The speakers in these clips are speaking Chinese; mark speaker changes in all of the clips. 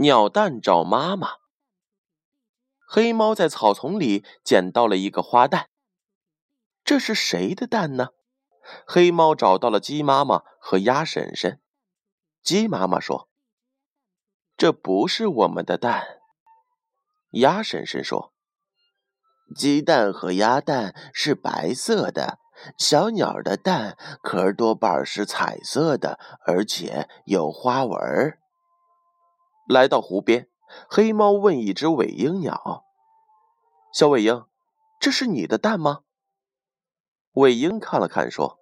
Speaker 1: 鸟蛋找妈妈。黑猫在草丛里捡到了一个花蛋，这是谁的蛋呢？黑猫找到了鸡妈妈和鸭婶婶。鸡妈妈说：“这不是我们的蛋。”鸭婶婶说：“
Speaker 2: 鸡蛋和鸭蛋是白色的，小鸟的蛋壳多半是彩色的，而且有花纹。”
Speaker 1: 来到湖边，黑猫问一只尾鹰鸟：“小尾鹰，这是你的蛋吗？”尾鹰看了看，说：“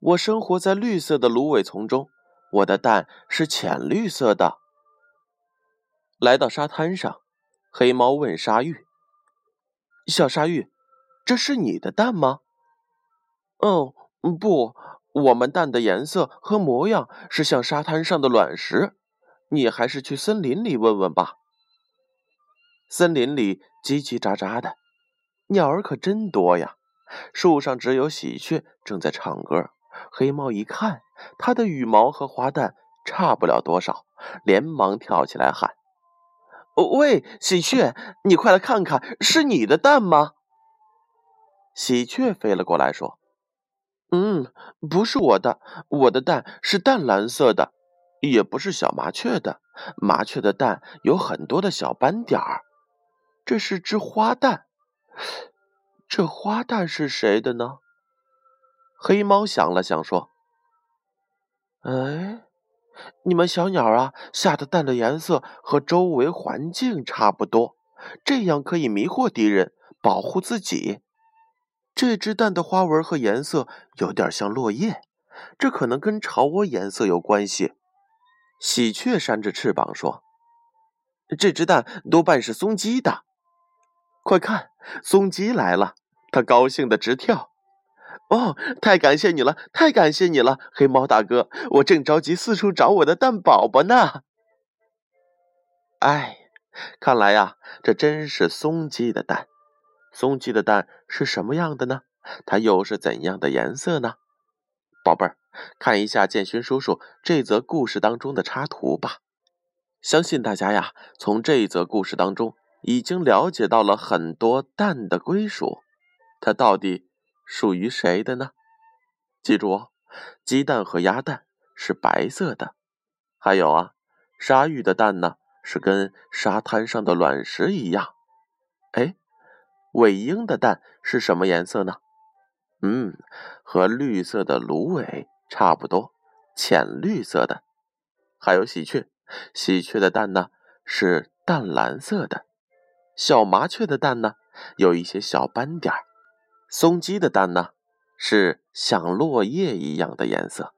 Speaker 1: 我生活在绿色的芦苇丛中。”我的蛋是浅绿色的。来到沙滩上，黑猫问鲨鱼：“小鲨鱼，这是你的蛋吗？”“哦，不，我们蛋的颜色和模样是像沙滩上的卵石。你还是去森林里问问吧。”森林里叽叽喳喳的，鸟儿可真多呀。树上只有喜鹊正在唱歌。黑猫一看，它的羽毛和花蛋差不了多少，连忙跳起来喊：“喂，喜鹊，你快来看看，是你的蛋吗？”喜鹊飞了过来，说：“嗯，不是我的，我的蛋是淡蓝色的，也不是小麻雀的。麻雀的蛋有很多的小斑点儿。这是只花蛋，这花蛋是谁的呢？”黑猫想了想，说：“哎，你们小鸟啊，下的蛋的颜色和周围环境差不多，这样可以迷惑敌人，保护自己。这只蛋的花纹和颜色有点像落叶，这可能跟巢窝颜色有关系。”喜鹊扇着翅膀说：“这只蛋多半是松鸡的。快看，松鸡来了，它高兴的直跳。”哦，太感谢你了，太感谢你了，黑猫大哥，我正着急四处找我的蛋宝宝呢。哎，看来呀，这真是松鸡的蛋。松鸡的蛋是什么样的呢？它又是怎样的颜色呢？宝贝儿，看一下建勋叔叔这则故事当中的插图吧。相信大家呀，从这一则故事当中已经了解到了很多蛋的归属，它到底。属于谁的呢？记住哦，鸡蛋和鸭蛋是白色的。还有啊，鲨鱼的蛋呢是跟沙滩上的卵石一样。哎，尾鹰的蛋是什么颜色呢？嗯，和绿色的芦苇差不多，浅绿色的。还有喜鹊，喜鹊的蛋呢是淡蓝色的。小麻雀的蛋呢有一些小斑点儿。松鸡的蛋呢，是像落叶一样的颜色。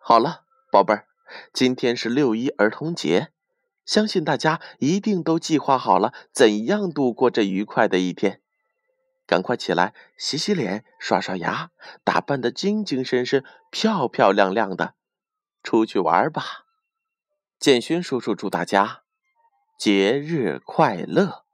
Speaker 1: 好了，宝贝儿，今天是六一儿童节，相信大家一定都计划好了怎样度过这愉快的一天。赶快起来洗洗脸、刷刷牙，打扮的精精神神、漂漂亮亮的，出去玩吧！建勋叔叔祝大家节日快乐！